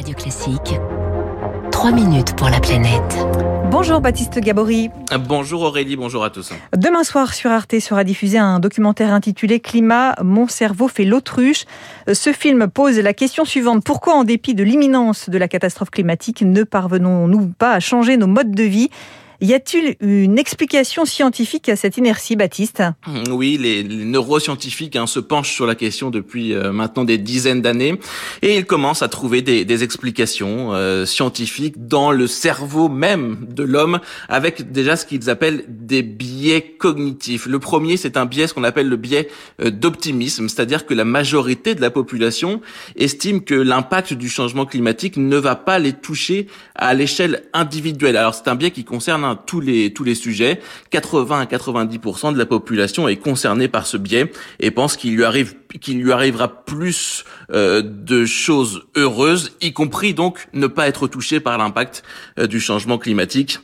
Radio Classique. 3 minutes pour la planète. Bonjour Baptiste Gabory. Bonjour Aurélie, bonjour à tous. Demain soir sur Arte sera diffusé un documentaire intitulé Climat, mon cerveau fait l'autruche. Ce film pose la question suivante. Pourquoi en dépit de l'imminence de la catastrophe climatique ne parvenons-nous pas à changer nos modes de vie? Y a-t-il une explication scientifique à cette inertie, Baptiste? Oui, les, neuroscientifiques hein, se penchent sur la question depuis euh, maintenant des dizaines d'années et ils commencent à trouver des, explications euh, scientifiques dans le cerveau même de l'homme avec déjà ce qu'ils appellent des biais cognitifs. Le premier, c'est un biais, ce qu'on appelle le biais euh, d'optimisme, c'est-à-dire que la majorité de la population estime que l'impact du changement climatique ne va pas les toucher à l'échelle individuelle. Alors c'est un biais qui concerne tous les tous les sujets. 80 à 90% de la population est concernée par ce biais et pense qu'il lui arrive qu'il lui arrivera plus euh, de choses heureuses, y compris donc ne pas être touché par l'impact euh, du changement climatique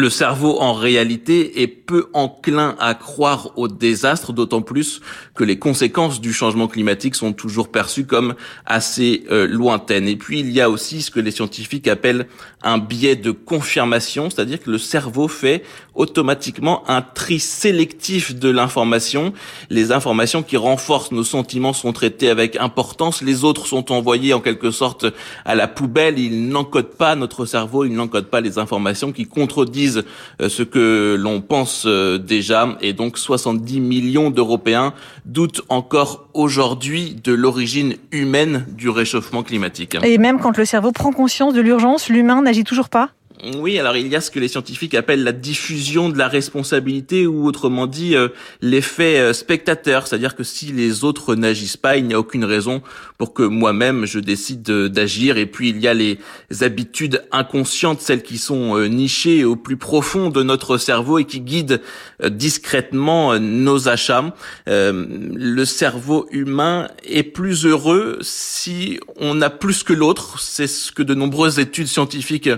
le cerveau, en réalité, est peu enclin à croire au désastre, d'autant plus que les conséquences du changement climatique sont toujours perçues comme assez euh, lointaines. Et puis, il y a aussi ce que les scientifiques appellent un biais de confirmation, c'est-à-dire que le cerveau fait automatiquement un tri sélectif de l'information. Les informations qui renforcent nos sentiments sont traitées avec importance, les autres sont envoyées en quelque sorte à la poubelle. Il n'encode pas notre cerveau, il n'encode pas les informations qui contredisent euh, ce que l'on pense euh, déjà et donc 70 millions d'Européens doutent encore aujourd'hui de l'origine humaine du réchauffement climatique. Et même quand le cerveau prend conscience de l'urgence, l'humain n'agit toujours pas? Oui, alors il y a ce que les scientifiques appellent la diffusion de la responsabilité ou autrement dit euh, l'effet euh, spectateur, c'est-à-dire que si les autres n'agissent pas, il n'y a aucune raison pour que moi-même je décide d'agir. Et puis il y a les habitudes inconscientes, celles qui sont euh, nichées au plus profond de notre cerveau et qui guident discrètement nos achats. le cerveau humain est plus heureux si on a plus que l'autre. C'est ce que de nombreuses études scientifiques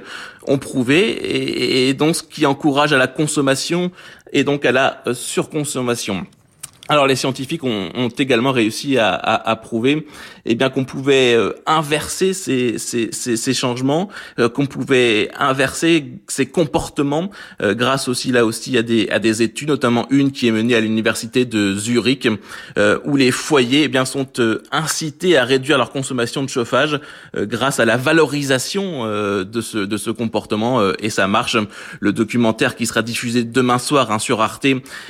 ont et, donc ce qui encourage à la consommation et donc à la euh, surconsommation. Alors les scientifiques ont, ont également réussi à, à, à, prouver eh bien qu'on pouvait euh, inverser ces, ces, ces, ces changements, euh, qu'on pouvait inverser ces comportements euh, grâce aussi là aussi à des, à des études, notamment une qui est menée à l'université de Zurich, où les foyers eh bien sont incités à réduire leur consommation de chauffage grâce à la valorisation de ce de ce comportement et ça marche. Le documentaire qui sera diffusé demain soir hein, sur Arte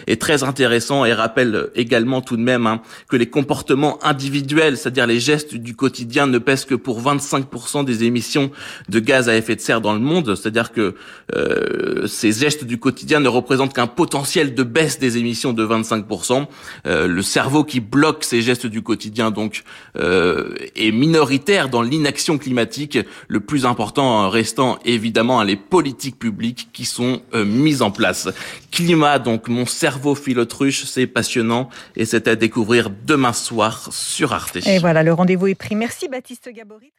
est très intéressant et rappelle également tout de même hein, que les comportements individuels, c'est-à-dire les gestes du quotidien, ne pèsent que pour 25% des émissions de gaz à effet de serre dans le monde. C'est-à-dire que euh, ces gestes du quotidien ne représentent qu'un potentiel de baisse des émissions de 25%. Euh, le cerveau qui bloque ces gestes du quotidien donc euh, est minoritaire dans l'inaction climatique. Le plus important restant évidemment hein, les politiques publiques qui sont mises en place. Climat donc mon cerveau philotruche, c'est passionnant et c'est à découvrir demain soir sur Arte. Et voilà, le rendez-vous est pris. Merci Baptiste Gabory.